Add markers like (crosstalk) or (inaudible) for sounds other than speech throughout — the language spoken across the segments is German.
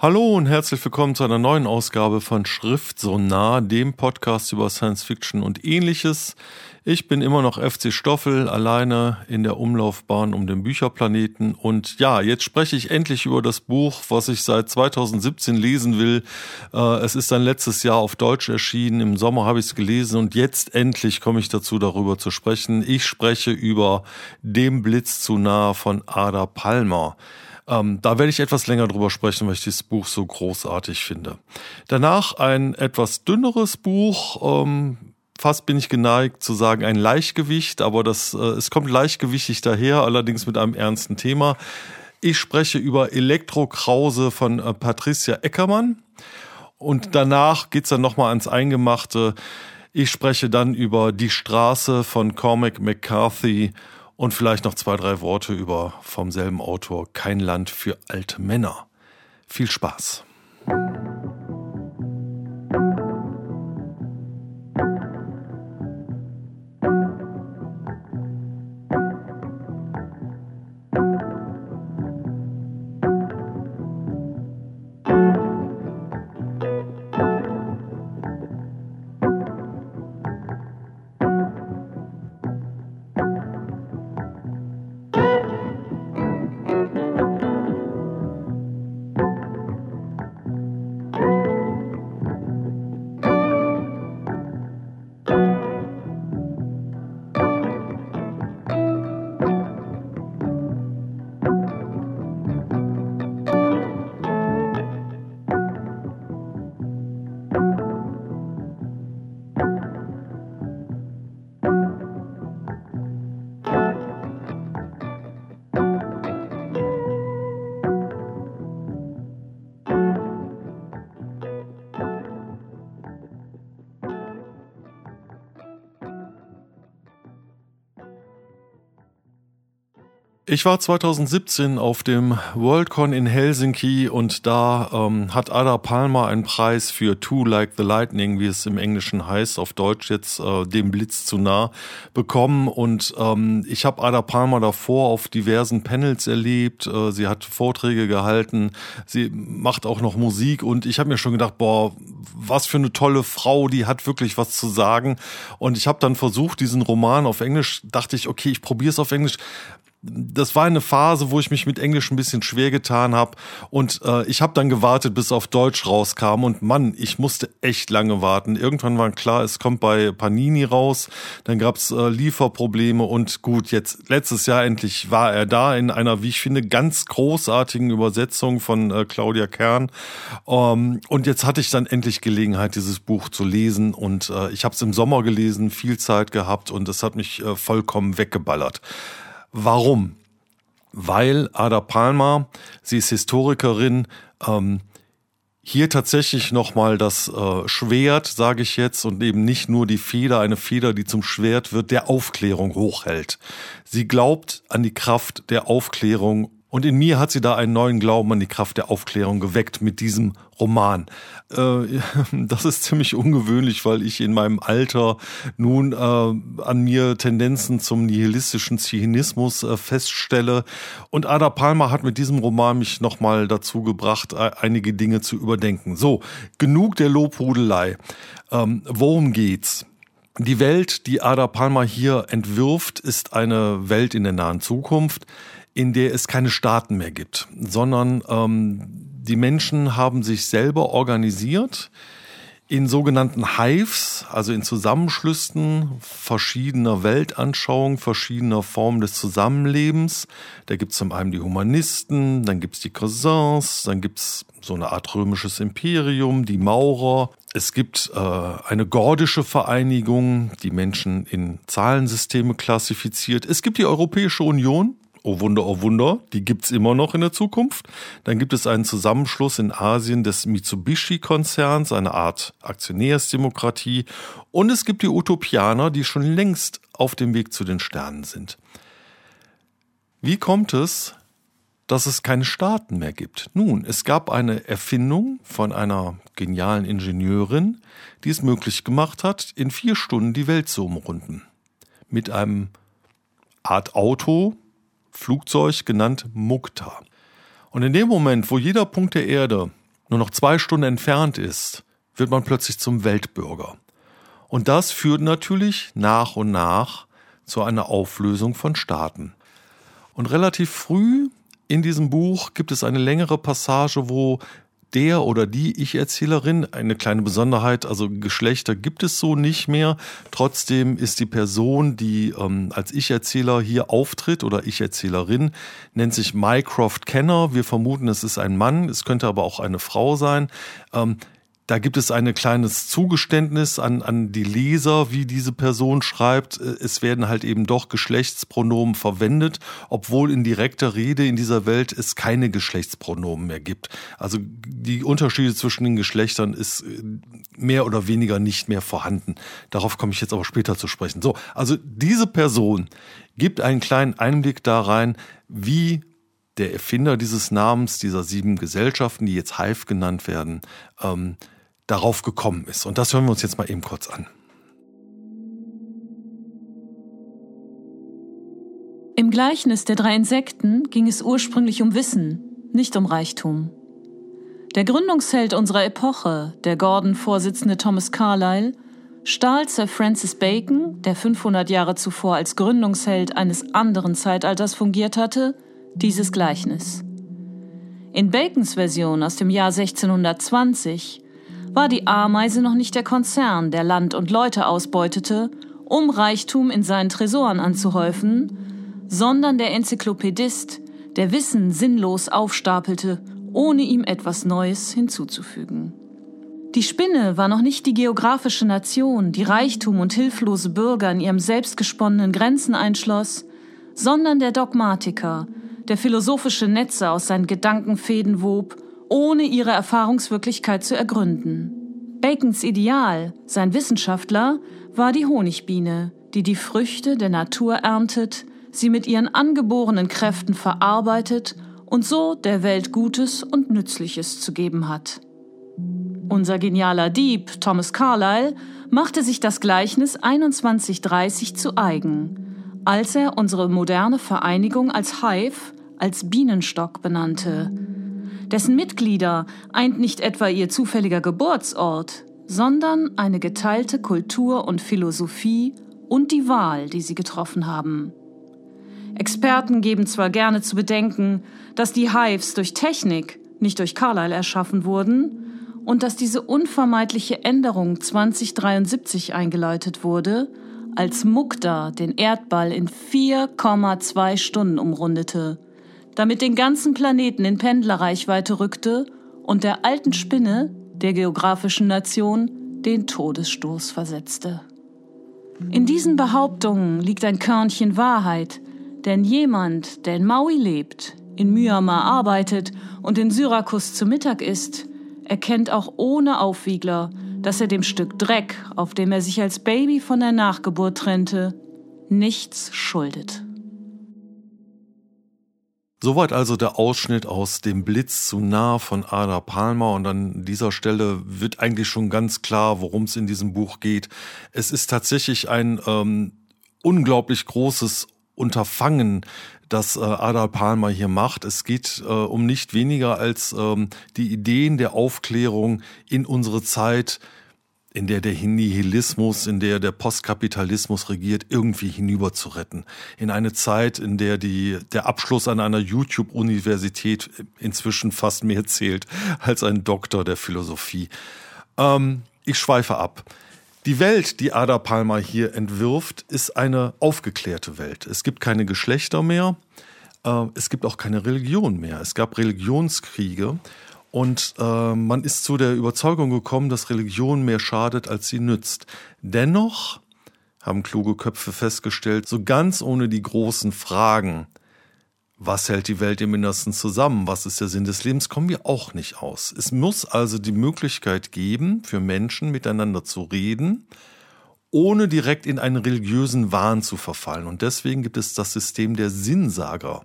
Hallo und herzlich willkommen zu einer neuen Ausgabe von Schrift so nah, dem Podcast über Science Fiction und ähnliches. Ich bin immer noch FC Stoffel, alleine in der Umlaufbahn um den Bücherplaneten. Und ja, jetzt spreche ich endlich über das Buch, was ich seit 2017 lesen will. Äh, es ist dann letztes Jahr auf Deutsch erschienen. Im Sommer habe ich es gelesen und jetzt endlich komme ich dazu, darüber zu sprechen. Ich spreche über Dem Blitz zu nah von Ada Palmer. Ähm, da werde ich etwas länger drüber sprechen, weil ich dieses Buch so großartig finde. Danach ein etwas dünneres Buch, ähm, fast bin ich geneigt zu sagen ein Leichtgewicht, aber das, äh, es kommt leichtgewichtig daher, allerdings mit einem ernsten Thema. Ich spreche über Elektrokrause von äh, Patricia Eckermann und danach geht's dann nochmal ans Eingemachte. Ich spreche dann über Die Straße von Cormac McCarthy und vielleicht noch zwei, drei Worte über vom selben Autor Kein Land für alte Männer. Viel Spaß. Ich war 2017 auf dem Worldcon in Helsinki und da ähm, hat Ada Palmer einen Preis für Two Like the Lightning, wie es im Englischen heißt, auf Deutsch jetzt äh, dem Blitz zu nah, bekommen. Und ähm, ich habe Ada Palmer davor auf diversen Panels erlebt. Äh, sie hat Vorträge gehalten, sie macht auch noch Musik und ich habe mir schon gedacht, boah, was für eine tolle Frau, die hat wirklich was zu sagen. Und ich habe dann versucht, diesen Roman auf Englisch, dachte ich, okay, ich probiere es auf Englisch das war eine Phase, wo ich mich mit Englisch ein bisschen schwer getan habe und äh, ich habe dann gewartet, bis auf Deutsch rauskam. Und Mann, ich musste echt lange warten. Irgendwann war klar, es kommt bei Panini raus, dann gab's äh, Lieferprobleme. Und gut, jetzt letztes Jahr endlich war er da in einer, wie ich finde, ganz großartigen Übersetzung von äh, Claudia Kern. Ähm, und jetzt hatte ich dann endlich Gelegenheit, dieses Buch zu lesen. Und äh, ich habe es im Sommer gelesen, viel Zeit gehabt. Und es hat mich äh, vollkommen weggeballert. Warum? Weil Ada Palmer, sie ist Historikerin, ähm, hier tatsächlich nochmal das äh, Schwert, sage ich jetzt, und eben nicht nur die Feder, eine Feder, die zum Schwert wird, der Aufklärung hochhält. Sie glaubt an die Kraft der Aufklärung und in mir hat sie da einen neuen Glauben an die Kraft der Aufklärung geweckt mit diesem Roman. Äh, (laughs) das ist ziemlich ungewöhnlich, weil ich in meinem Alter nun äh, an mir Tendenzen zum nihilistischen Zionismus äh, feststelle. Und Ada Palmer hat mit diesem Roman mich nochmal dazu gebracht, einige Dinge zu überdenken. So, genug der Lobhudelei. Ähm, worum geht's? Die Welt, die Ada Palmer hier entwirft, ist eine Welt in der nahen Zukunft in der es keine Staaten mehr gibt, sondern ähm, die Menschen haben sich selber organisiert in sogenannten Hives, also in Zusammenschlüssen verschiedener Weltanschauungen, verschiedener Formen des Zusammenlebens. Da gibt es zum einen die Humanisten, dann gibt es die Cousins, dann gibt es so eine Art römisches Imperium, die Maurer. Es gibt äh, eine gordische Vereinigung, die Menschen in Zahlensysteme klassifiziert. Es gibt die Europäische Union, oh Wunder, oh Wunder, die gibt's immer noch in der Zukunft. Dann gibt es einen Zusammenschluss in Asien des Mitsubishi-Konzerns, eine Art Aktionärsdemokratie. Und es gibt die Utopianer, die schon längst auf dem Weg zu den Sternen sind. Wie kommt es, dass es keine Staaten mehr gibt? Nun, es gab eine Erfindung von einer genialen Ingenieurin, die es möglich gemacht hat, in vier Stunden die Welt zu umrunden. Mit einem Art Auto, Flugzeug genannt Mukta. Und in dem Moment, wo jeder Punkt der Erde nur noch zwei Stunden entfernt ist, wird man plötzlich zum Weltbürger. Und das führt natürlich nach und nach zu einer Auflösung von Staaten. Und relativ früh in diesem Buch gibt es eine längere Passage, wo der oder die Ich-Erzählerin, eine kleine Besonderheit, also Geschlechter gibt es so nicht mehr. Trotzdem ist die Person, die ähm, als Ich-Erzähler hier auftritt oder Ich-Erzählerin, nennt sich Mycroft Kenner. Wir vermuten, es ist ein Mann, es könnte aber auch eine Frau sein. Ähm, da gibt es ein kleines Zugeständnis an, an die Leser, wie diese Person schreibt. Es werden halt eben doch Geschlechtspronomen verwendet, obwohl in direkter Rede in dieser Welt es keine Geschlechtspronomen mehr gibt. Also die Unterschiede zwischen den Geschlechtern ist äh, mehr oder weniger nicht mehr vorhanden. Darauf komme ich jetzt aber später zu sprechen. So, also diese Person gibt einen kleinen Einblick da rein, wie der Erfinder dieses Namens, dieser sieben Gesellschaften, die jetzt Hive genannt werden, ähm, darauf gekommen ist. Und das hören wir uns jetzt mal eben kurz an. Im Gleichnis der drei Insekten ging es ursprünglich um Wissen, nicht um Reichtum. Der Gründungsheld unserer Epoche, der Gordon-Vorsitzende Thomas Carlyle, stahl Sir Francis Bacon, der 500 Jahre zuvor als Gründungsheld eines anderen Zeitalters fungiert hatte, dieses Gleichnis. In Bacons Version aus dem Jahr 1620 war die Ameise noch nicht der Konzern, der Land und Leute ausbeutete, um Reichtum in seinen Tresoren anzuhäufen, sondern der Enzyklopädist, der Wissen sinnlos aufstapelte, ohne ihm etwas Neues hinzuzufügen. Die Spinne war noch nicht die geografische Nation, die Reichtum und hilflose Bürger in ihrem selbstgesponnenen Grenzen einschloss, sondern der Dogmatiker, der philosophische Netze aus seinen Gedankenfäden wob ohne ihre Erfahrungswirklichkeit zu ergründen. Bacons Ideal, sein Wissenschaftler, war die Honigbiene, die die Früchte der Natur erntet, sie mit ihren angeborenen Kräften verarbeitet und so der Welt Gutes und Nützliches zu geben hat. Unser genialer Dieb Thomas Carlyle machte sich das Gleichnis 2130 zu eigen, als er unsere moderne Vereinigung als Hive, als Bienenstock benannte, dessen Mitglieder eint nicht etwa ihr zufälliger Geburtsort, sondern eine geteilte Kultur und Philosophie und die Wahl, die sie getroffen haben. Experten geben zwar gerne zu bedenken, dass die Hives durch Technik, nicht durch Carlyle erschaffen wurden und dass diese unvermeidliche Änderung 2073 eingeleitet wurde, als Mukta den Erdball in 4,2 Stunden umrundete damit den ganzen Planeten in Pendlerreichweite rückte und der alten Spinne, der geografischen Nation, den Todesstoß versetzte. In diesen Behauptungen liegt ein Körnchen Wahrheit, denn jemand, der in Maui lebt, in Myanmar arbeitet und in Syrakus zu Mittag isst, erkennt auch ohne Aufwiegler, dass er dem Stück Dreck, auf dem er sich als Baby von der Nachgeburt trennte, nichts schuldet. Soweit also der Ausschnitt aus dem Blitz zu nah von Ada Palmer und an dieser Stelle wird eigentlich schon ganz klar, worum es in diesem Buch geht. Es ist tatsächlich ein ähm, unglaublich großes Unterfangen, das äh, Ada Palmer hier macht. Es geht äh, um nicht weniger als ähm, die Ideen der Aufklärung in unsere Zeit in der der Nihilismus, in der der Postkapitalismus regiert, irgendwie hinüber zu retten. In eine Zeit, in der die, der Abschluss an einer YouTube-Universität inzwischen fast mehr zählt als ein Doktor der Philosophie. Ähm, ich schweife ab. Die Welt, die Ada Palmer hier entwirft, ist eine aufgeklärte Welt. Es gibt keine Geschlechter mehr. Äh, es gibt auch keine Religion mehr. Es gab Religionskriege. Und äh, man ist zu der Überzeugung gekommen, dass Religion mehr schadet, als sie nützt. Dennoch haben kluge Köpfe festgestellt, so ganz ohne die großen Fragen, was hält die Welt im Innersten zusammen, was ist der Sinn des Lebens, kommen wir auch nicht aus. Es muss also die Möglichkeit geben, für Menschen miteinander zu reden, ohne direkt in einen religiösen Wahn zu verfallen. Und deswegen gibt es das System der Sinnsager.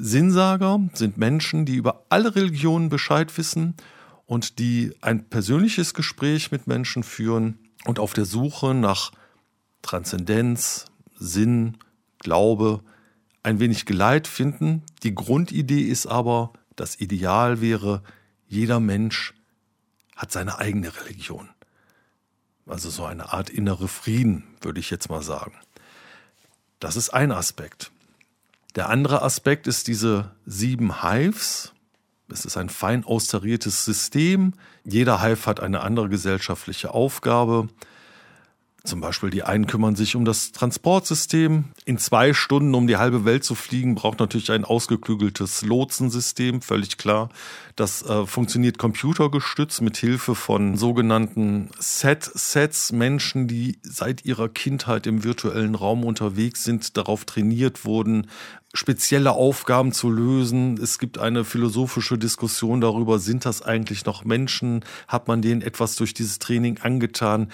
Sinnsager sind Menschen, die über alle Religionen Bescheid wissen und die ein persönliches Gespräch mit Menschen führen und auf der Suche nach Transzendenz, Sinn, Glaube ein wenig Geleit finden. Die Grundidee ist aber, das Ideal wäre, jeder Mensch hat seine eigene Religion. Also so eine Art innere Frieden, würde ich jetzt mal sagen. Das ist ein Aspekt. Der andere Aspekt ist diese sieben Hives. Es ist ein fein austariertes System. Jeder Hive hat eine andere gesellschaftliche Aufgabe. Zum Beispiel die einen kümmern sich um das Transportsystem. In zwei Stunden um die halbe Welt zu fliegen, braucht natürlich ein ausgeklügeltes Lotsensystem, völlig klar. Das äh, funktioniert computergestützt mit Hilfe von sogenannten Set-Sets. Menschen, die seit ihrer Kindheit im virtuellen Raum unterwegs sind, darauf trainiert wurden, spezielle Aufgaben zu lösen. Es gibt eine philosophische Diskussion darüber, sind das eigentlich noch Menschen? Hat man denen etwas durch dieses Training angetan?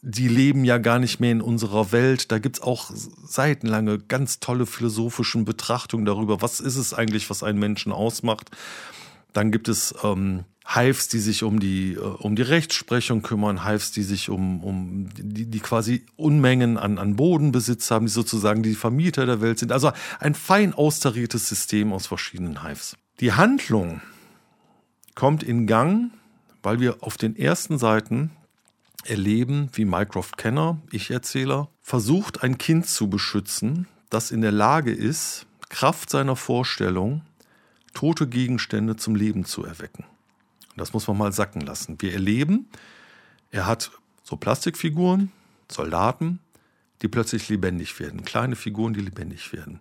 die leben ja gar nicht mehr in unserer Welt. Da gibt's auch seitenlange ganz tolle philosophische Betrachtungen darüber, was ist es eigentlich, was einen Menschen ausmacht. Dann gibt es ähm, Hives, die sich um die, äh, um die Rechtsprechung kümmern, Hives, die sich um, um die, die quasi Unmengen an, an Bodenbesitz haben, die sozusagen die Vermieter der Welt sind. Also ein fein austariertes System aus verschiedenen Hives. Die Handlung kommt in Gang, weil wir auf den ersten Seiten erleben, wie Mycroft Kenner, Ich-Erzähler, versucht, ein Kind zu beschützen, das in der Lage ist, Kraft seiner Vorstellung, tote Gegenstände zum Leben zu erwecken. Das muss man mal sacken lassen. Wir erleben, er hat so Plastikfiguren, Soldaten, die plötzlich lebendig werden, kleine Figuren, die lebendig werden.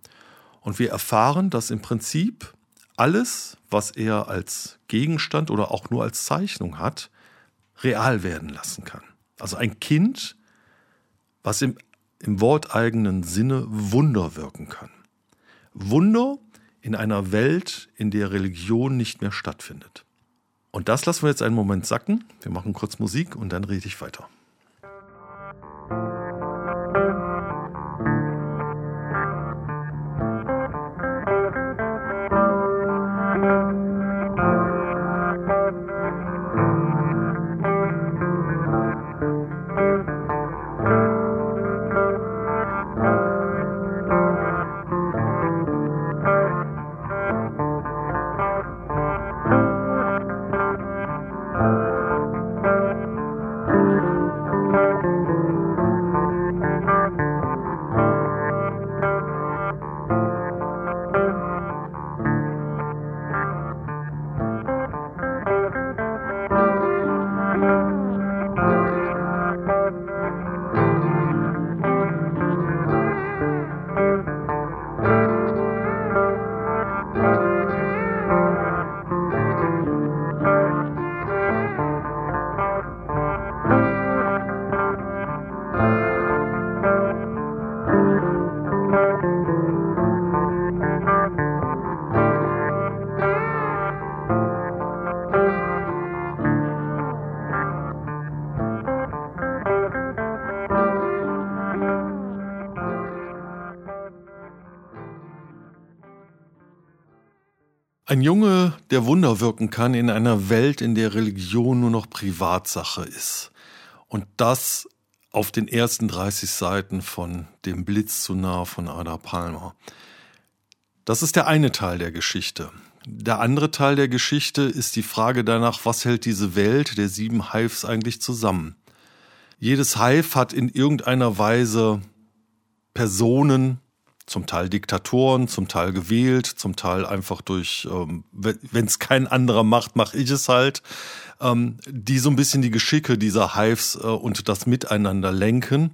Und wir erfahren, dass im Prinzip alles, was er als Gegenstand oder auch nur als Zeichnung hat, real werden lassen kann. Also ein Kind, was im, im worteigenen Sinne Wunder wirken kann. Wunder in einer Welt, in der Religion nicht mehr stattfindet. Und das lassen wir jetzt einen Moment sacken. Wir machen kurz Musik und dann rede ich weiter. Ein Junge, der Wunder wirken kann in einer Welt, in der Religion nur noch Privatsache ist. Und das auf den ersten 30 Seiten von Dem Blitz zu nah von Ada Palmer. Das ist der eine Teil der Geschichte. Der andere Teil der Geschichte ist die Frage danach, was hält diese Welt der sieben Hives eigentlich zusammen? Jedes Hive hat in irgendeiner Weise Personen, zum Teil Diktatoren, zum Teil gewählt, zum Teil einfach durch, ähm, wenn es kein anderer macht, mache ich es halt, ähm, die so ein bisschen die Geschicke dieser Hives äh, und das Miteinander lenken.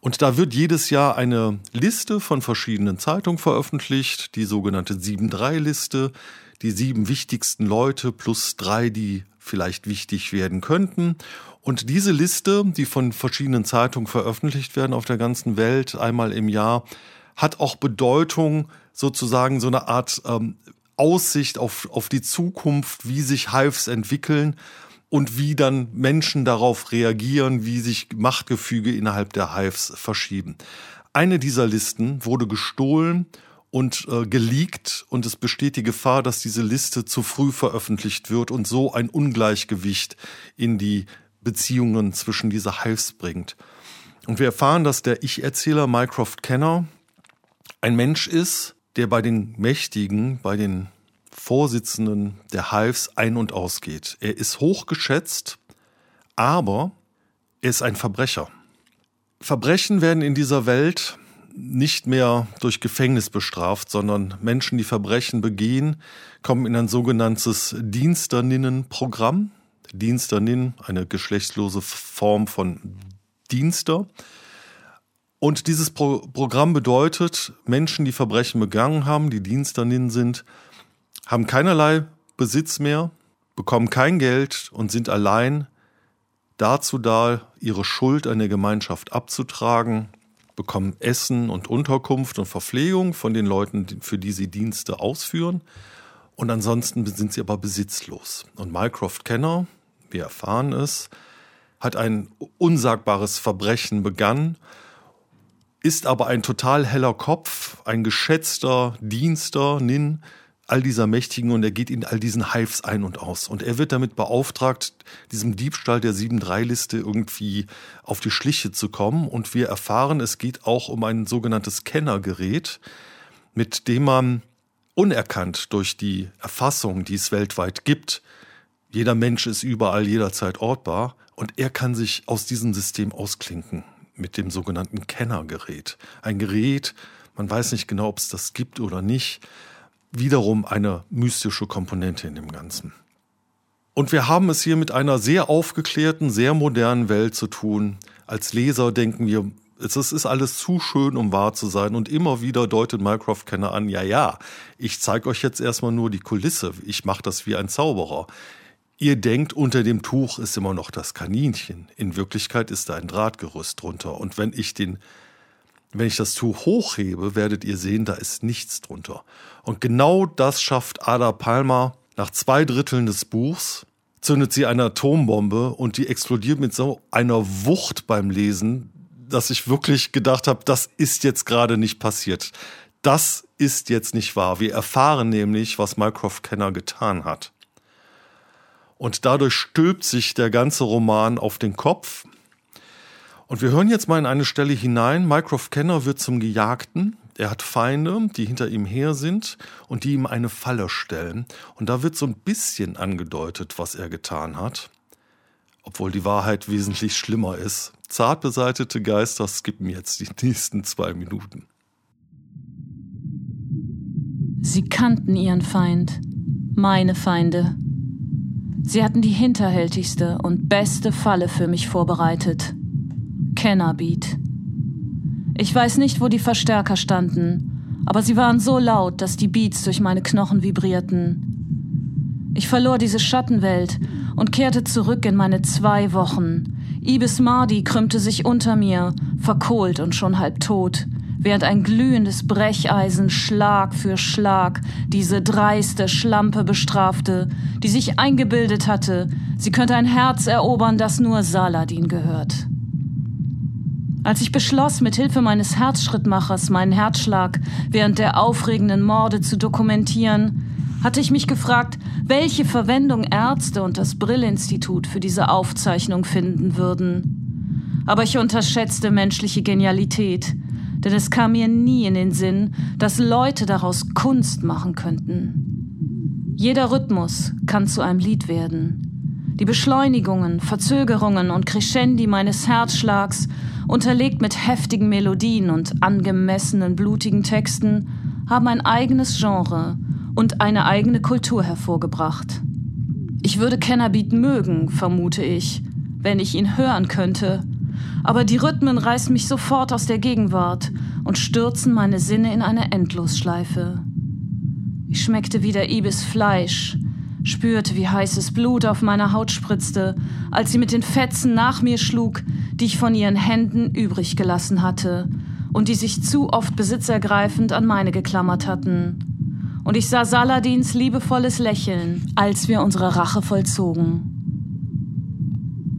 Und da wird jedes Jahr eine Liste von verschiedenen Zeitungen veröffentlicht, die sogenannte 7-3-Liste, die sieben wichtigsten Leute plus drei, die vielleicht wichtig werden könnten. Und diese Liste, die von verschiedenen Zeitungen veröffentlicht werden auf der ganzen Welt einmal im Jahr, hat auch Bedeutung, sozusagen so eine Art ähm, Aussicht auf, auf die Zukunft, wie sich Hives entwickeln und wie dann Menschen darauf reagieren, wie sich Machtgefüge innerhalb der Hives verschieben. Eine dieser Listen wurde gestohlen und äh, geleakt und es besteht die Gefahr, dass diese Liste zu früh veröffentlicht wird und so ein Ungleichgewicht in die Beziehungen zwischen dieser Hives bringt. Und wir erfahren, dass der Ich-Erzähler Mycroft Kenner ein Mensch ist, der bei den Mächtigen, bei den Vorsitzenden der Hives ein- und ausgeht. Er ist hochgeschätzt, aber er ist ein Verbrecher. Verbrechen werden in dieser Welt nicht mehr durch Gefängnis bestraft, sondern Menschen, die Verbrechen begehen, kommen in ein sogenanntes Diensterninnenprogramm. Diensternin, eine geschlechtslose Form von Dienster. Und dieses Pro Programm bedeutet, Menschen, die Verbrechen begangen haben, die Diensternin sind, haben keinerlei Besitz mehr, bekommen kein Geld und sind allein dazu da, ihre Schuld an der Gemeinschaft abzutragen, bekommen Essen und Unterkunft und Verpflegung von den Leuten, für die sie Dienste ausführen. Und ansonsten sind sie aber besitzlos. Und Mycroft Kenner, wir erfahren es, hat ein unsagbares Verbrechen begangen, ist aber ein total heller Kopf, ein geschätzter Dienster, Nin, all dieser Mächtigen und er geht in all diesen Hives ein und aus. Und er wird damit beauftragt, diesem Diebstahl der 7-3-Liste irgendwie auf die Schliche zu kommen. Und wir erfahren, es geht auch um ein sogenanntes Kennergerät, mit dem man unerkannt durch die Erfassung, die es weltweit gibt, jeder Mensch ist überall jederzeit ortbar und er kann sich aus diesem System ausklinken mit dem sogenannten Kennergerät. Ein Gerät, man weiß nicht genau, ob es das gibt oder nicht, wiederum eine mystische Komponente in dem Ganzen. Und wir haben es hier mit einer sehr aufgeklärten, sehr modernen Welt zu tun. Als Leser denken wir, es ist alles zu schön, um wahr zu sein. Und immer wieder deutet Mycroft-Kenner an, ja, ja, ich zeige euch jetzt erstmal nur die Kulisse. Ich mache das wie ein Zauberer. Ihr denkt, unter dem Tuch ist immer noch das Kaninchen. In Wirklichkeit ist da ein Drahtgerüst drunter. Und wenn ich den wenn ich das Tuch hochhebe, werdet ihr sehen, da ist nichts drunter. Und genau das schafft Ada Palmer nach zwei Dritteln des Buchs. Zündet sie eine Atombombe und die explodiert mit so einer Wucht beim Lesen, dass ich wirklich gedacht habe, das ist jetzt gerade nicht passiert. Das ist jetzt nicht wahr. Wir erfahren nämlich, was Mycroft Kenner getan hat. Und dadurch stülpt sich der ganze Roman auf den Kopf. Und wir hören jetzt mal in eine Stelle hinein. Mycroft Kenner wird zum Gejagten. Er hat Feinde, die hinter ihm her sind und die ihm eine Falle stellen. Und da wird so ein bisschen angedeutet, was er getan hat. Obwohl die Wahrheit wesentlich schlimmer ist. Zart beseitete Geister skippen jetzt die nächsten zwei Minuten. Sie kannten ihren Feind, meine Feinde. Sie hatten die hinterhältigste und beste Falle für mich vorbereitet. Kennerbeat. Ich weiß nicht, wo die Verstärker standen, aber sie waren so laut, dass die Beats durch meine Knochen vibrierten. Ich verlor diese Schattenwelt und kehrte zurück in meine zwei Wochen. Ibis Mardi krümmte sich unter mir, verkohlt und schon halb tot, während ein glühendes Brecheisen Schlag für Schlag diese dreiste Schlampe bestrafte, die sich eingebildet hatte, sie könnte ein Herz erobern, das nur Saladin gehört. Als ich beschloss, mit Hilfe meines Herzschrittmachers meinen Herzschlag während der aufregenden Morde zu dokumentieren, hatte ich mich gefragt, welche Verwendung Ärzte und das Brill-Institut für diese Aufzeichnung finden würden. Aber ich unterschätzte menschliche Genialität, denn es kam mir nie in den Sinn, dass Leute daraus Kunst machen könnten. Jeder Rhythmus kann zu einem Lied werden. Die Beschleunigungen, Verzögerungen und Crescendi meines Herzschlags unterlegt mit heftigen Melodien und angemessenen blutigen Texten, haben ein eigenes Genre und eine eigene Kultur hervorgebracht. Ich würde Kennerbeat mögen, vermute ich, wenn ich ihn hören könnte, aber die Rhythmen reißen mich sofort aus der Gegenwart und stürzen meine Sinne in eine Endlosschleife. Ich schmeckte wieder Ibis Fleisch, spürte, wie heißes Blut auf meiner Haut spritzte, als sie mit den Fetzen nach mir schlug, die ich von ihren Händen übrig gelassen hatte und die sich zu oft besitzergreifend an meine geklammert hatten. Und ich sah Saladins liebevolles Lächeln, als wir unsere Rache vollzogen.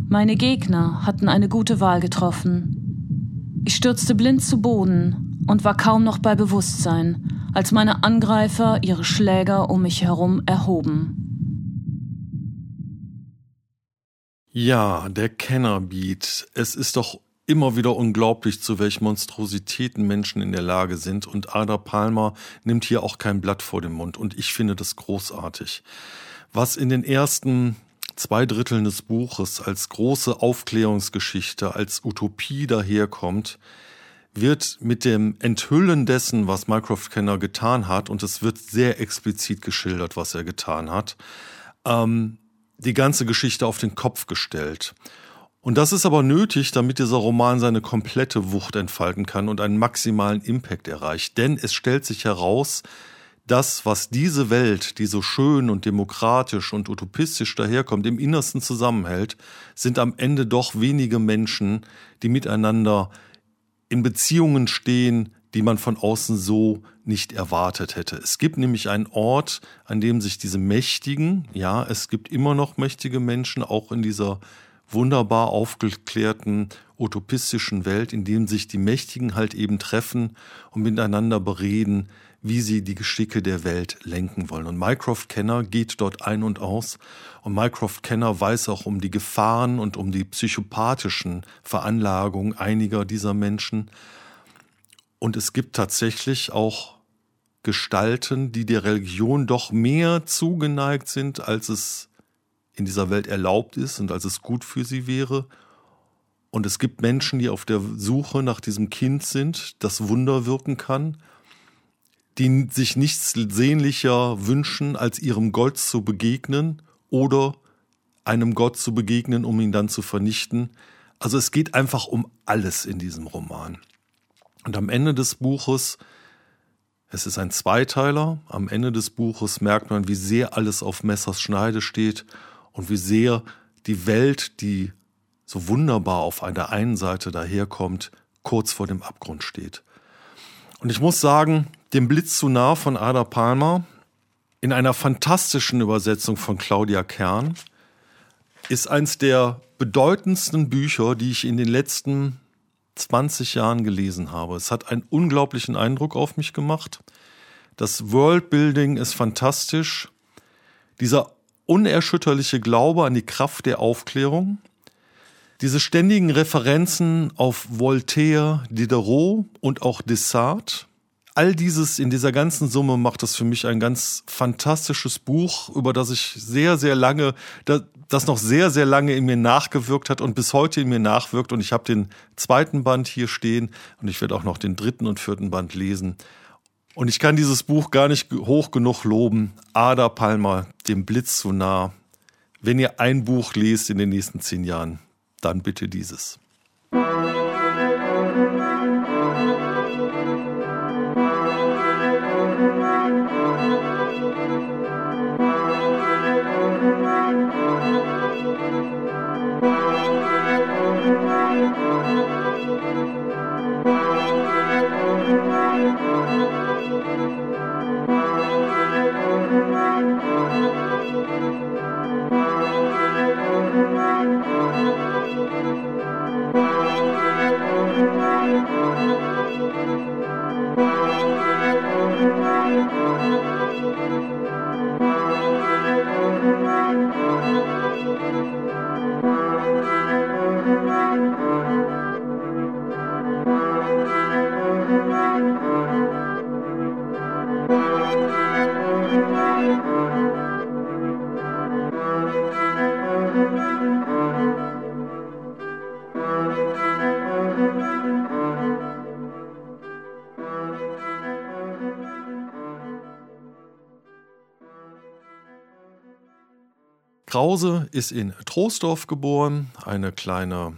Meine Gegner hatten eine gute Wahl getroffen. Ich stürzte blind zu Boden und war kaum noch bei Bewusstsein, als meine Angreifer ihre Schläger um mich herum erhoben. Ja, der Kennerbeat. Es ist doch immer wieder unglaublich, zu welchen Monstrositäten Menschen in der Lage sind. Und Ada Palmer nimmt hier auch kein Blatt vor den Mund. Und ich finde das großartig. Was in den ersten zwei Dritteln des Buches als große Aufklärungsgeschichte, als Utopie daherkommt, wird mit dem Enthüllen dessen, was Mycroft Kenner getan hat, und es wird sehr explizit geschildert, was er getan hat, ähm, die ganze Geschichte auf den Kopf gestellt. Und das ist aber nötig, damit dieser Roman seine komplette Wucht entfalten kann und einen maximalen Impact erreicht. Denn es stellt sich heraus, das, was diese Welt, die so schön und demokratisch und utopistisch daherkommt, im Innersten zusammenhält, sind am Ende doch wenige Menschen, die miteinander in Beziehungen stehen, die man von außen so nicht erwartet hätte. Es gibt nämlich einen Ort, an dem sich diese mächtigen, ja, es gibt immer noch mächtige Menschen, auch in dieser wunderbar aufgeklärten utopistischen Welt, in dem sich die Mächtigen halt eben treffen und miteinander bereden, wie sie die Geschicke der Welt lenken wollen. Und Mycroft Kenner geht dort ein und aus und Mycroft Kenner weiß auch um die Gefahren und um die psychopathischen Veranlagungen einiger dieser Menschen. Und es gibt tatsächlich auch Gestalten, die der Religion doch mehr zugeneigt sind, als es in dieser Welt erlaubt ist und als es gut für sie wäre. Und es gibt Menschen, die auf der Suche nach diesem Kind sind, das Wunder wirken kann die sich nichts sehnlicher wünschen, als ihrem Gott zu begegnen oder einem Gott zu begegnen, um ihn dann zu vernichten. Also es geht einfach um alles in diesem Roman. Und am Ende des Buches, es ist ein Zweiteiler, am Ende des Buches merkt man, wie sehr alles auf Messers Schneide steht und wie sehr die Welt, die so wunderbar auf einer einen Seite daherkommt, kurz vor dem Abgrund steht. Und ich muss sagen, dem Blitz zu nah von Ada Palmer in einer fantastischen Übersetzung von Claudia Kern ist eins der bedeutendsten Bücher, die ich in den letzten 20 Jahren gelesen habe. Es hat einen unglaublichen Eindruck auf mich gemacht. Das Worldbuilding ist fantastisch. Dieser unerschütterliche Glaube an die Kraft der Aufklärung. Diese ständigen Referenzen auf Voltaire, Diderot und auch Descartes all dieses in dieser ganzen Summe macht das für mich ein ganz fantastisches Buch, über das ich sehr, sehr lange, das noch sehr, sehr lange in mir nachgewirkt hat und bis heute in mir nachwirkt. Und ich habe den zweiten Band hier stehen und ich werde auch noch den dritten und vierten Band lesen. Und ich kann dieses Buch gar nicht hoch genug loben. Ada Palmer, dem Blitz zu nah. Wenn ihr ein Buch lest in den nächsten zehn Jahren, dann bitte dieses. Krause ist in Troisdorf geboren, eine kleine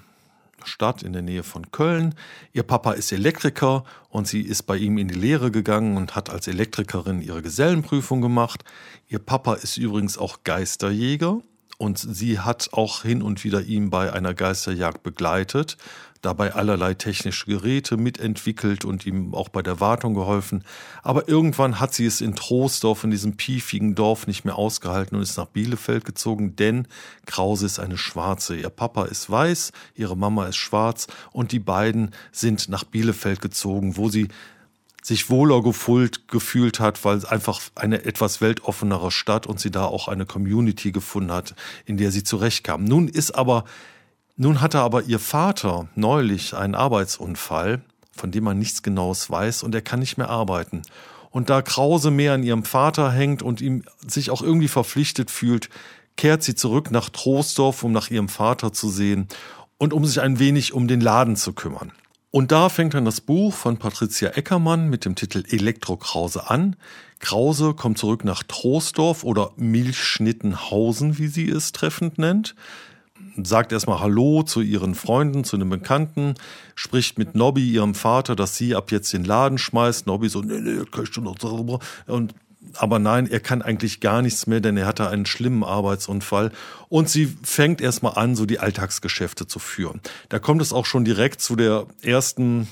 Stadt in der Nähe von Köln. Ihr Papa ist Elektriker und sie ist bei ihm in die Lehre gegangen und hat als Elektrikerin ihre Gesellenprüfung gemacht. Ihr Papa ist übrigens auch Geisterjäger und sie hat auch hin und wieder ihn bei einer Geisterjagd begleitet dabei allerlei technische Geräte mitentwickelt und ihm auch bei der Wartung geholfen. Aber irgendwann hat sie es in Troisdorf, in diesem piefigen Dorf, nicht mehr ausgehalten und ist nach Bielefeld gezogen, denn Krause ist eine Schwarze. Ihr Papa ist weiß, ihre Mama ist schwarz und die beiden sind nach Bielefeld gezogen, wo sie sich wohler gefühlt, gefühlt hat, weil es einfach eine etwas weltoffenere Stadt und sie da auch eine Community gefunden hat, in der sie zurechtkam. Nun ist aber Nun hatte aber ihr Vater neulich einen Arbeitsunfall, von dem man nichts Genaues weiß, und er kann nicht mehr arbeiten. Und da Krause mehr an ihrem Vater hängt und ihm sich auch irgendwie verpflichtet fühlt, kehrt sie zurück nach Troisdorf, um nach ihrem Vater zu sehen und um sich ein wenig um den Laden zu kümmern. Und da fängt dann das Buch von Patricia Eckermann mit dem Titel Elektro Krause an. Krause kommt zurück nach Troisdorf oder Milchschnittenhausen, wie sie es treffend nennt sagt erstmal Hallo zu ihren Freunden, zu den Bekannten, spricht mit Nobby, ihrem Vater, dass sie ab jetzt den Laden schmeißt. Nobby so, nee, nee, kann ich schon noch darüber. Und aber nein, er kann eigentlich gar nichts mehr, denn er hatte einen schlimmen Arbeitsunfall. Und sie fängt erstmal an, so die Alltagsgeschäfte zu führen. Da kommt es auch schon direkt zu der ersten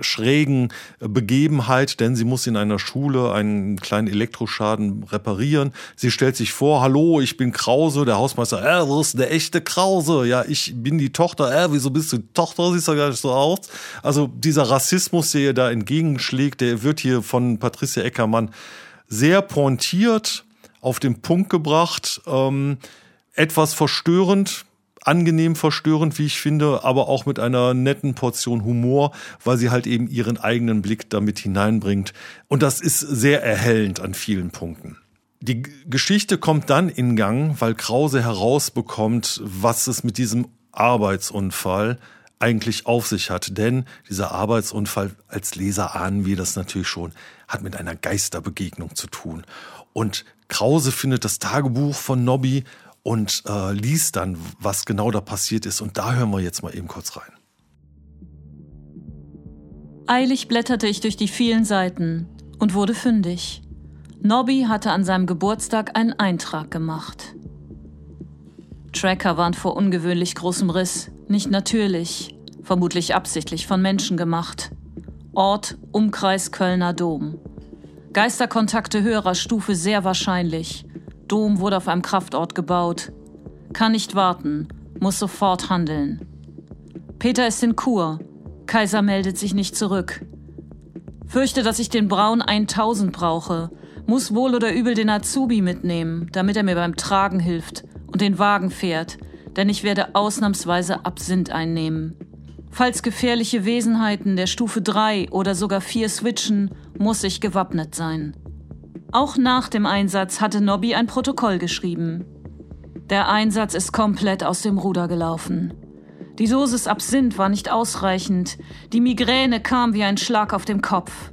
schrägen Begebenheit, denn sie muss in einer Schule einen kleinen Elektroschaden reparieren. Sie stellt sich vor, hallo, ich bin Krause, der Hausmeister, äh, wo ist der echte Krause? Ja, ich bin die Tochter, äh, wieso bist du Tochter? Siehst du gar nicht so aus. Also dieser Rassismus, der ihr da entgegenschlägt, der wird hier von Patricia Eckermann sehr pointiert auf den Punkt gebracht, ähm, etwas verstörend, angenehm verstörend, wie ich finde, aber auch mit einer netten Portion Humor, weil sie halt eben ihren eigenen Blick damit hineinbringt. Und das ist sehr erhellend an vielen Punkten. Die Geschichte kommt dann in Gang, weil Krause herausbekommt, was es mit diesem Arbeitsunfall eigentlich auf sich hat. Denn dieser Arbeitsunfall, als Leser ahnen wir das natürlich schon, hat mit einer Geisterbegegnung zu tun. Und Krause findet das Tagebuch von Nobby und äh, liest dann, was genau da passiert ist. Und da hören wir jetzt mal eben kurz rein. Eilig blätterte ich durch die vielen Seiten und wurde fündig. Nobby hatte an seinem Geburtstag einen Eintrag gemacht. Tracker waren vor ungewöhnlich großem Riss, nicht natürlich, vermutlich absichtlich von Menschen gemacht. Ort, Umkreis Kölner Dom. Geisterkontakte höherer Stufe sehr wahrscheinlich. Dom wurde auf einem Kraftort gebaut. Kann nicht warten, muss sofort handeln. Peter ist in Kur. Kaiser meldet sich nicht zurück. Fürchte, dass ich den Braun 1000 brauche. Muss wohl oder übel den Azubi mitnehmen, damit er mir beim Tragen hilft und den Wagen fährt, denn ich werde ausnahmsweise Absinth einnehmen. Falls gefährliche Wesenheiten der Stufe 3 oder sogar 4 switchen, muss ich gewappnet sein. Auch nach dem Einsatz hatte Nobby ein Protokoll geschrieben. Der Einsatz ist komplett aus dem Ruder gelaufen. Die Dosis Absinth war nicht ausreichend. Die Migräne kam wie ein Schlag auf dem Kopf.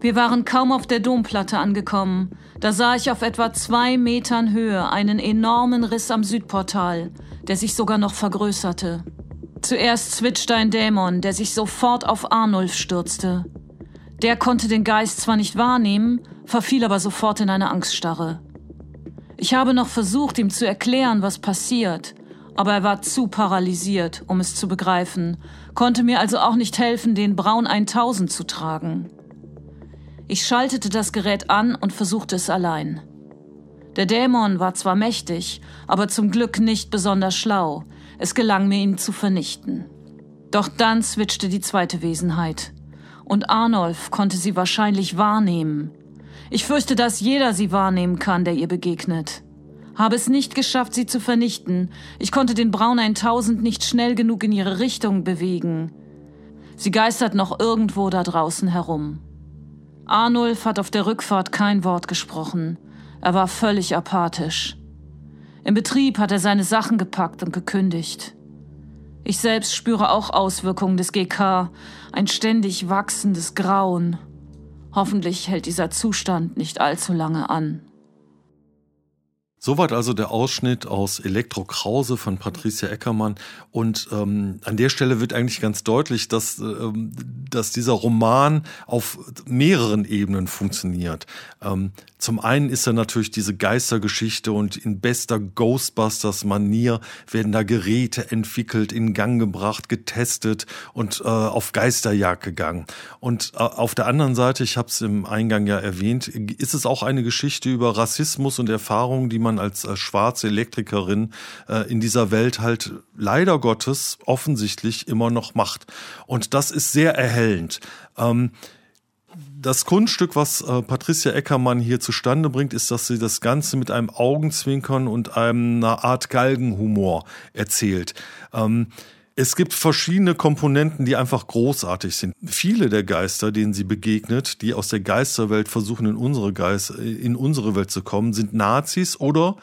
Wir waren kaum auf der Domplatte angekommen. Da sah ich auf etwa zwei Metern Höhe einen enormen Riss am Südportal, der sich sogar noch vergrößerte. Zuerst switchte ein Dämon, der sich sofort auf Arnulf stürzte. Der konnte den Geist zwar nicht wahrnehmen, verfiel aber sofort in eine Angststarre. Ich habe noch versucht, ihm zu erklären, was passiert, aber er war zu paralysiert, um es zu begreifen, konnte mir also auch nicht helfen, den Braun 1000 zu tragen. Ich schaltete das Gerät an und versuchte es allein. Der Dämon war zwar mächtig, aber zum Glück nicht besonders schlau. Es gelang mir, ihn zu vernichten. Doch dann switchte die zweite Wesenheit. Und Arnolf konnte sie wahrscheinlich wahrnehmen. Ich fürchte, dass jeder sie wahrnehmen kann, der ihr begegnet. Habe es nicht geschafft, sie zu vernichten. Ich konnte den Braun 1000 nicht schnell genug in ihre Richtung bewegen. Sie geistert noch irgendwo da draußen herum. Arnulf hat auf der Rückfahrt kein Wort gesprochen. Er war völlig apathisch. Im Betrieb hat er seine Sachen gepackt und gekündigt. Ich selbst spüre auch Auswirkungen des GK, ein ständig wachsendes Grauen. Hoffentlich hält dieser Zustand nicht allzu lange an. Soweit also der Ausschnitt aus Elektro Krause von Patricia Eckermann. Und ähm, an der Stelle wird eigentlich ganz deutlich, dass, ähm, dass dieser Roman auf mehreren Ebenen funktioniert. Ähm, zum einen ist er natürlich diese Geistergeschichte und in bester Ghostbusters-Manier werden da Geräte entwickelt, in Gang gebracht, getestet und äh, auf Geisterjagd gegangen. Und äh, auf der anderen Seite, ich habe es im Eingang ja erwähnt, ist es auch eine Geschichte über Rassismus und Erfahrungen, die man als, als schwarze Elektrikerin äh, in dieser Welt halt leider Gottes offensichtlich immer noch macht. Und das ist sehr erhellend. Ähm, das Kunststück, was äh, Patricia Eckermann hier zustande bringt, ist, dass sie das Ganze mit einem Augenzwinkern und einer Art Galgenhumor erzählt. Ähm, Es gibt verschiedene Komponenten, die einfach großartig sind. Viele der Geister, denen sie begegnet, die aus der Geisterwelt versuchen, in unsere, Geist, in unsere Welt zu kommen, sind Nazis oder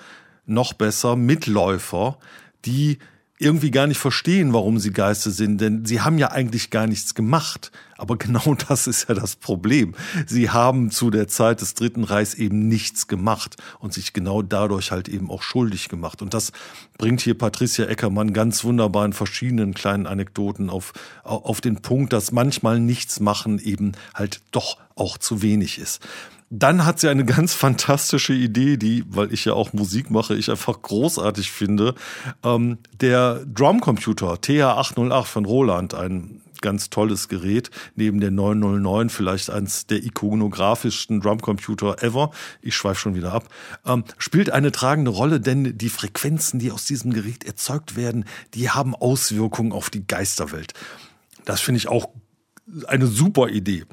noch besser Mitläufer, die irgendwie gar nicht verstehen, warum sie Geister sind, denn sie haben ja eigentlich gar nichts gemacht. Aber (laughs) genau das ist ja das Problem. Sie haben zu der Zeit des Dritten Reichs eben nichts gemacht und sich genau dadurch halt eben auch schuldig gemacht. Und das bringt hier Patricia Eckermann ganz wunderbar in verschiedenen kleinen Anekdoten auf, auf den Punkt, dass manchmal nichts machen eben halt doch auch zu wenig ist. Dann hat sie eine ganz fantastische Idee, die, weil ich ja auch Musik mache, ich einfach großartig finde. Ähm, der Drumcomputer TH808 von Roland, ein ganz tolles Gerät, neben der 909 vielleicht eins der ikonografischsten Drumcomputer ever, ich schweife schon wieder ab, ähm, spielt eine tragende Rolle, denn die Frequenzen, die aus diesem Gerät erzeugt werden, die haben Auswirkungen auf die Geisterwelt. Das finde ich auch eine super Idee.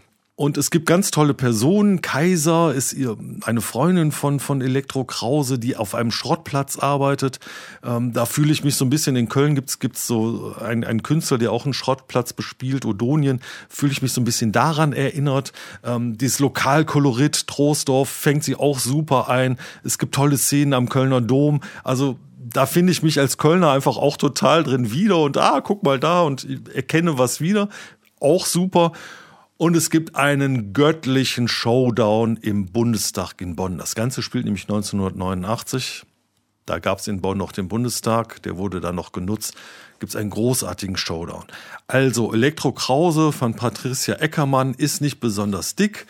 Und es gibt ganz tolle Personen. Kaiser ist ihr eine Freundin von, von Elektro Krause, die auf einem Schrottplatz arbeitet. Ähm, da fühle ich mich so ein bisschen, in Köln gibt's gibt's so einen, einen Künstler, der auch einen Schrottplatz bespielt, Odonien, fühle ich mich so ein bisschen daran erinnert. Ähm, dieses Lokalkolorit Troisdorf fängt sie auch super ein. Es gibt tolle Szenen am Kölner Dom. Also da finde ich mich als Kölner einfach auch total drin wieder und ah, guck mal da und erkenne was wieder. Auch super. Und es gibt einen göttlichen Showdown im Bundestag in Bonn. Das Ganze spielt nämlich 1989. Da gab es in Bonn noch den Bundestag, der wurde dann noch genutzt. Gibt es einen großartigen Showdown. Also Elektro Krause von Patricia Eckermann ist nicht besonders dick,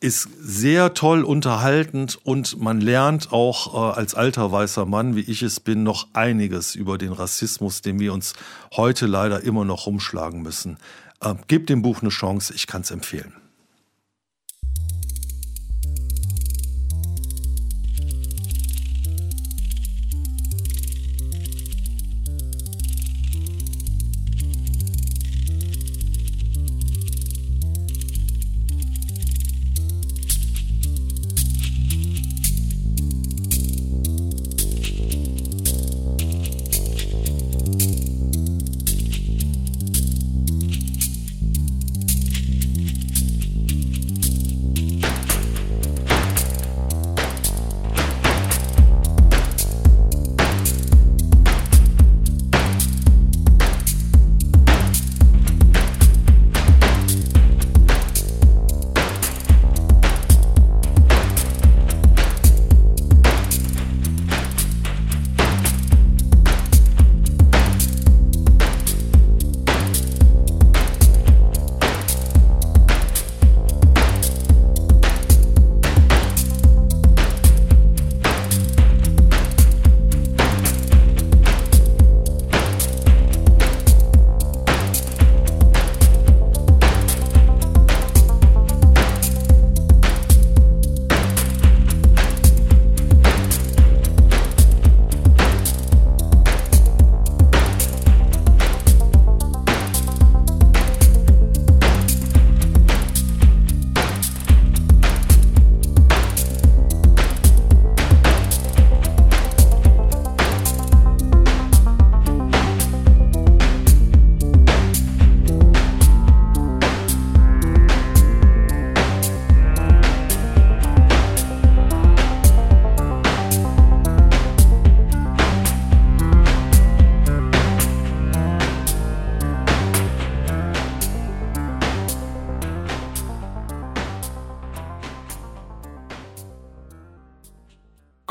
ist sehr toll unterhaltend und man lernt auch äh, als alter weißer Mann, wie ich es bin, noch einiges über den Rassismus, den wir uns heute leider immer noch rumschlagen müssen. Äh, gebt dem Buch eine Chance, ich kann es empfehlen.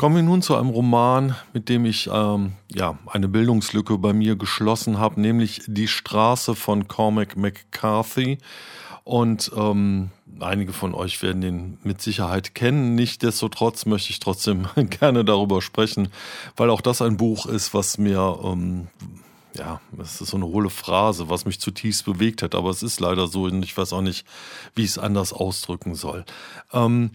Kommen wir nun zu einem Roman, mit dem ich ähm, ja, eine Bildungslücke bei mir geschlossen habe, nämlich Die Straße von Cormac McCarthy. Und ähm, einige von euch werden den mit Sicherheit kennen. Nichtsdestotrotz möchte ich trotzdem (laughs) gerne darüber sprechen, weil auch das ein Buch ist, was mir, ähm, ja, es ist so eine hohle Phrase, was mich zutiefst bewegt hat. Aber es ist leider so und ich weiß auch nicht, wie ich es anders ausdrücken soll. Ähm,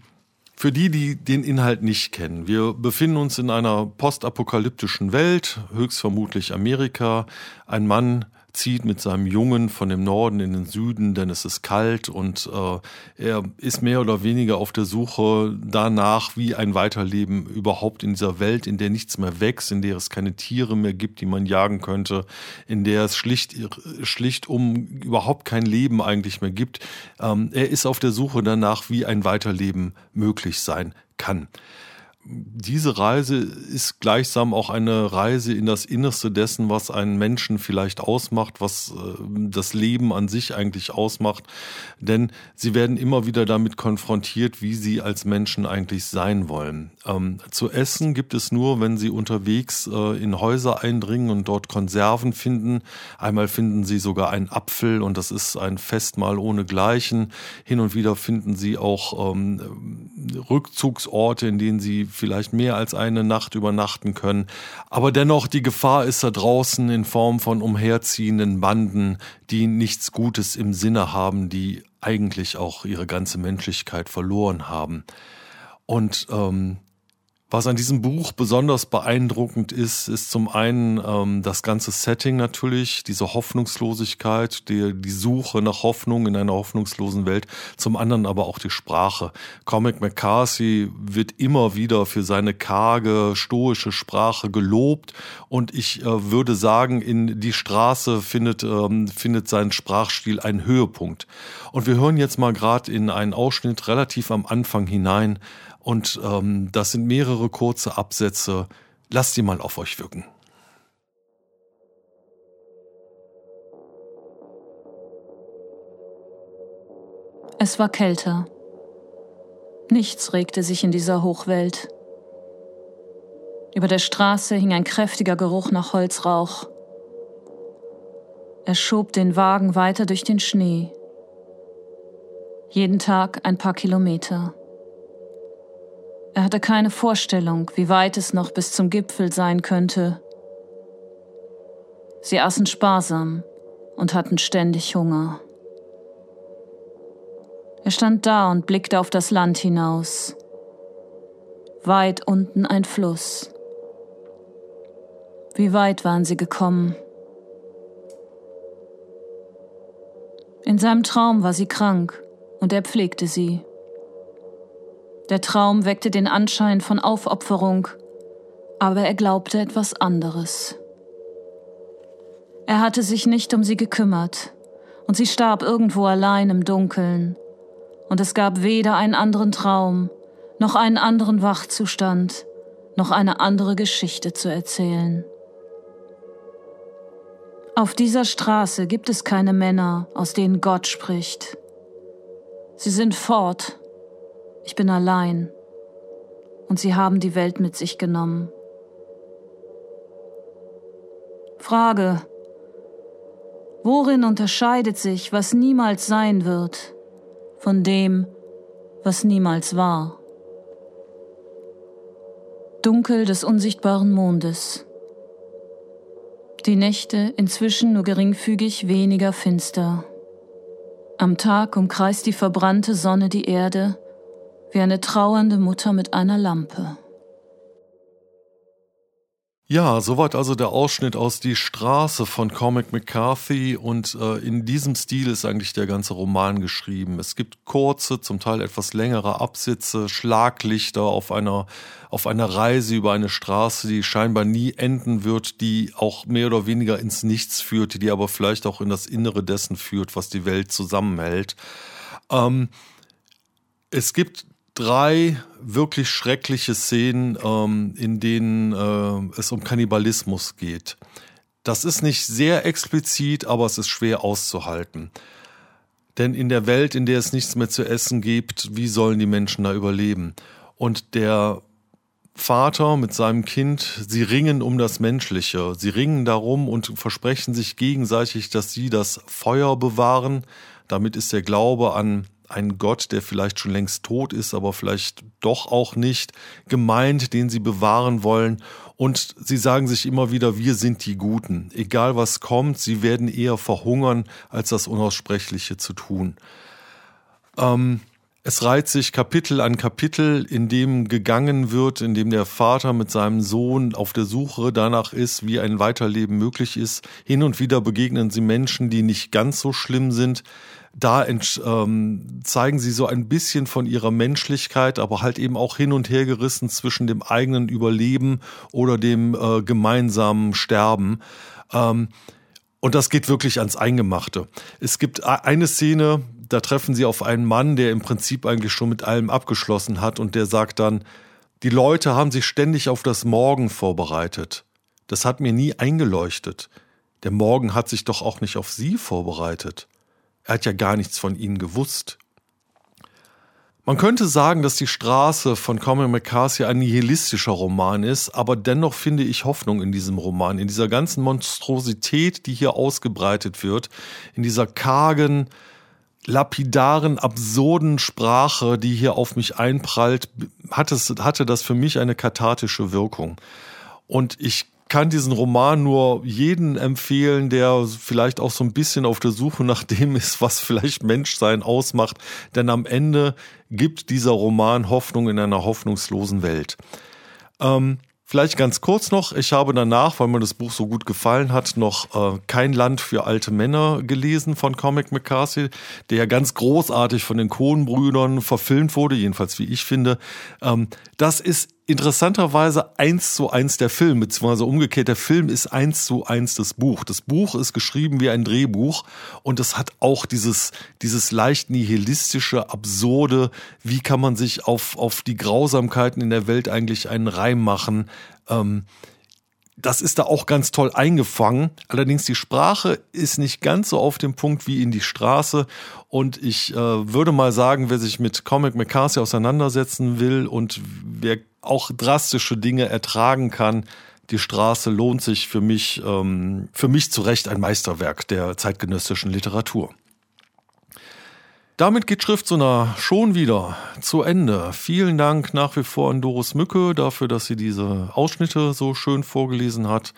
für die, die den Inhalt nicht kennen, wir befinden uns in einer postapokalyptischen Welt, höchstvermutlich Amerika. Ein Mann zieht mit seinem Jungen von dem Norden in den Süden, denn es ist kalt und äh, er ist mehr oder weniger auf der Suche danach, wie ein Weiterleben überhaupt in dieser Welt, in der nichts mehr wächst, in der es keine Tiere mehr gibt, die man jagen könnte, in der es schlicht, schlicht um überhaupt kein Leben eigentlich mehr gibt. Ähm, er ist auf der Suche danach, wie ein Weiterleben möglich sein kann diese Reise ist gleichsam auch eine Reise in das Innerste dessen, was einen Menschen vielleicht ausmacht, was äh, das Leben an sich eigentlich ausmacht. Denn sie werden immer wieder damit konfrontiert, wie sie als Menschen eigentlich sein wollen. Ähm, zu essen gibt es nur, wenn sie unterwegs äh, in Häuser eindringen und dort Konserven finden. Einmal finden sie sogar einen Apfel und das ist ein Festmahl ohnegleichen. Hin und wieder finden sie auch ähm, Rückzugsorte, in denen sie vielleicht mehr als eine Nacht übernachten können. Aber dennoch, die Gefahr ist da draußen in Form von umherziehenden Banden, die nichts Gutes im Sinne haben, die eigentlich auch ihre ganze Menschlichkeit verloren haben. Und ähm, was an diesem Buch besonders beeindruckend ist, ist zum einen ähm, das ganze Setting natürlich, diese Hoffnungslosigkeit, die, die Suche nach Hoffnung in einer hoffnungslosen Welt, zum anderen aber auch die Sprache. Comic McCarthy wird immer wieder für seine karge, stoische Sprache gelobt und ich äh, würde sagen, in die Straße findet, ähm, findet sein Sprachstil einen Höhepunkt. Und wir hören jetzt mal gerade in einen Ausschnitt relativ am Anfang hinein, und ähm, das sind mehrere kurze Absätze. Lasst die mal auf euch wirken. Es war kälter. Nichts regte sich in dieser Hochwelt. Über der Straße hing ein kräftiger Geruch nach Holzrauch. Er schob den Wagen weiter durch den Schnee. Jeden Tag ein paar Kilometer. Er hatte keine Vorstellung, wie weit es noch bis zum Gipfel sein könnte. Sie aßen sparsam und hatten ständig Hunger. Er stand da und blickte auf das Land hinaus. Weit unten ein Fluss. Wie weit waren sie gekommen? In seinem Traum war sie krank und er pflegte sie. Der Traum weckte den Anschein von Aufopferung, aber er glaubte etwas anderes. Er hatte sich nicht um sie gekümmert, und sie starb irgendwo allein im Dunkeln, und es gab weder einen anderen Traum, noch einen anderen Wachzustand, noch eine andere Geschichte zu erzählen. Auf dieser Straße gibt es keine Männer, aus denen Gott spricht. Sie sind fort ich bin allein und sie haben die Welt mit sich genommen. Frage. Worin unterscheidet sich, was niemals sein wird, von dem, was niemals war? Dunkel des unsichtbaren Mondes. Die Nächte inzwischen nur geringfügig weniger finster. Am Tag umkreist die verbrannte Sonne die Erde wie eine trauernde Mutter mit einer Lampe. Ja, soweit also der Ausschnitt aus Die Straße von Cormac McCarthy und äh, in diesem Stil ist eigentlich der ganze Roman geschrieben. Es gibt kurze, zum Teil etwas längere Absätze, Schlaglichter auf einer, auf einer Reise über eine Straße, die scheinbar nie enden wird, die auch mehr oder weniger ins Nichts führt, die aber vielleicht auch in das Innere dessen führt, was die Welt zusammenhält. Ähm, es gibt drei wirklich schreckliche Szenen, ähm, in denen äh, es um Kannibalismus geht. Das ist nicht sehr explizit, aber es ist schwer auszuhalten. Denn in der Welt, in der es nichts mehr zu essen gibt, wie sollen die Menschen da überleben? Und der Vater mit seinem Kind, sie ringen um das Menschliche. Sie ringen darum und versprechen sich gegenseitig, dass sie das Feuer bewahren. Damit ist der Glaube an ein Gott, der vielleicht schon längst tot ist, aber vielleicht doch auch nicht gemeint, den sie bewahren wollen. Und sie sagen sich immer wieder, wir sind die Guten. Egal was kommt, sie werden eher verhungern, als das Unaussprechliche zu tun. Ähm, Es reiht sich Kapitel an Kapitel, in dem gegangen wird, in dem der Vater mit seinem Sohn auf der Suche danach ist, wie ein Weiterleben möglich ist. Hin und wieder begegnen sie Menschen, die nicht ganz so schlimm sind. Da ähm, zeigen sie so ein bisschen von ihrer Menschlichkeit, aber halt eben auch hin und her gerissen zwischen dem eigenen Überleben oder dem äh, gemeinsamen Sterben. Ähm, und das geht wirklich ans Eingemachte. Es gibt eine Szene, da treffen sie auf einen Mann, der im Prinzip eigentlich schon mit allem abgeschlossen hat und der sagt dann, die Leute haben sich ständig auf das Morgen vorbereitet. Das hat mir nie eingeleuchtet. Der Morgen hat sich doch auch nicht auf sie vorbereitet. Er hat ja gar nichts von ihnen gewusst. Man könnte sagen, dass die Straße von Cormac McCarthy ein nihilistischer Roman ist, aber dennoch finde ich Hoffnung in diesem Roman, in dieser ganzen Monstrosität, die hier ausgebreitet wird, in dieser kargen, lapidaren, absurden Sprache, die hier auf mich einprallt, hatte das für mich eine kathartische Wirkung. Und ich kann diesen Roman nur jeden empfehlen, der vielleicht auch so ein bisschen auf der Suche nach dem ist, was vielleicht Menschsein ausmacht. Denn am Ende gibt dieser Roman Hoffnung in einer hoffnungslosen Welt. Ähm, Vielleicht ganz kurz noch, ich habe danach, weil mir das Buch so gut gefallen hat, noch äh, Kein Land für alte Männer gelesen von Comic McCarthy, der ja ganz großartig von den Coen-Brüdern verfilmt wurde, jedenfalls wie ich finde. Ähm, das ist interessanterweise eins zu eins der Film, beziehungsweise umgekehrt, der Film ist eins zu eins das Buch. Das Buch ist geschrieben wie ein Drehbuch und es hat auch dieses, dieses leicht nihilistische, absurde, wie kann man sich auf, auf die Grausamkeiten in der Welt eigentlich einen Reim machen. Ähm, das ist da auch ganz toll eingefangen. Allerdings die Sprache ist nicht ganz so auf dem Punkt wie in die Straße. Und ich äh, würde mal sagen, wer sich mit Comic McCarthy auseinandersetzen will und wer auch drastische Dinge ertragen kann, die Straße lohnt sich für mich, ähm, für mich zu Recht ein Meisterwerk der zeitgenössischen Literatur. Damit geht Schriftsonner schon wieder zu Ende. Vielen Dank nach wie vor an Doris Mücke dafür, dass sie diese Ausschnitte so schön vorgelesen hat.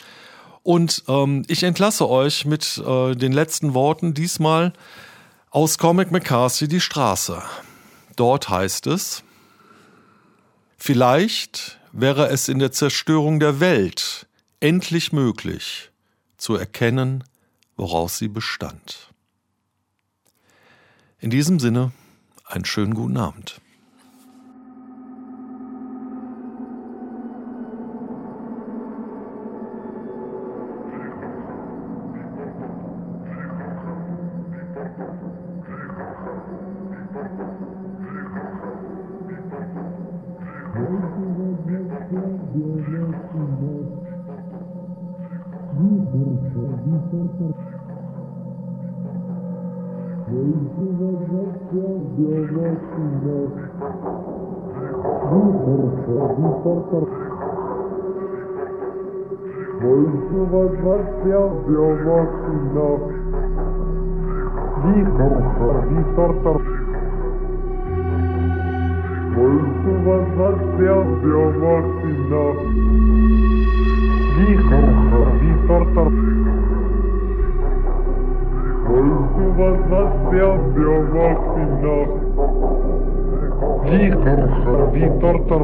Und ähm, ich entlasse euch mit äh, den letzten Worten, diesmal aus Comic McCarthy Die Straße. Dort heißt es, Vielleicht wäre es in der Zerstörung der Welt endlich möglich zu erkennen, woraus sie bestand. In diesem Sinne, einen schönen guten Abend. Виктор, Виктор, Виктор. Уважаться Белохина. Вихруха, Витортор. Уважаться Белохина. Вихруха, Витортор.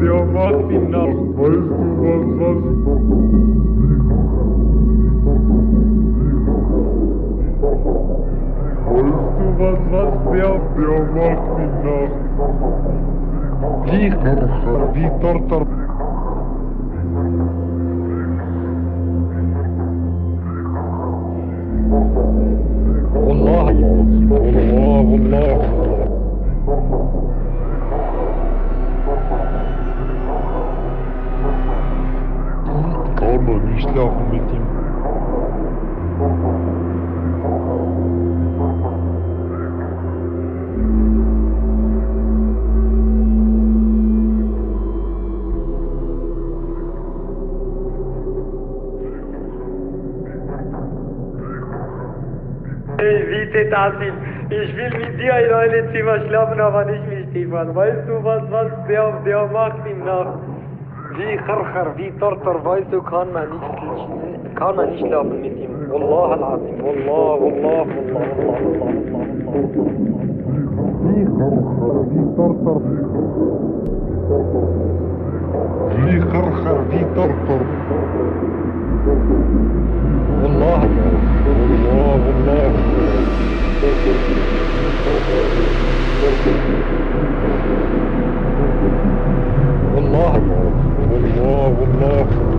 Белохина. Уважаться Thank you. Holst du was, was der Bär macht mich nach? Vitor, Vitor, Tor. والله والله والله Kann man nicht laufen mit ihm. das nicht. Ich will mit dir in einem Zimmer schlafen, aber nicht mit Stefan. Weißt du was, was der, der macht im Nacht? Wie Kharkhar, wie Tortor, weißt du, kann man nicht, kann man nicht schlafen mit ihm. Wallah al Allah, Allah, Allah, Allah, Allah, Allah. Wie Kharkhar, wie Tortor. Wie Kharkhar, wie Tortor. والله. والله. Wallah, والله والله. والله.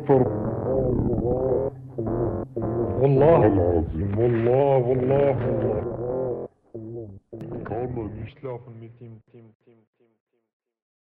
في طرطر والله العظيم والله والله والله kann man nicht schlafen mit ihm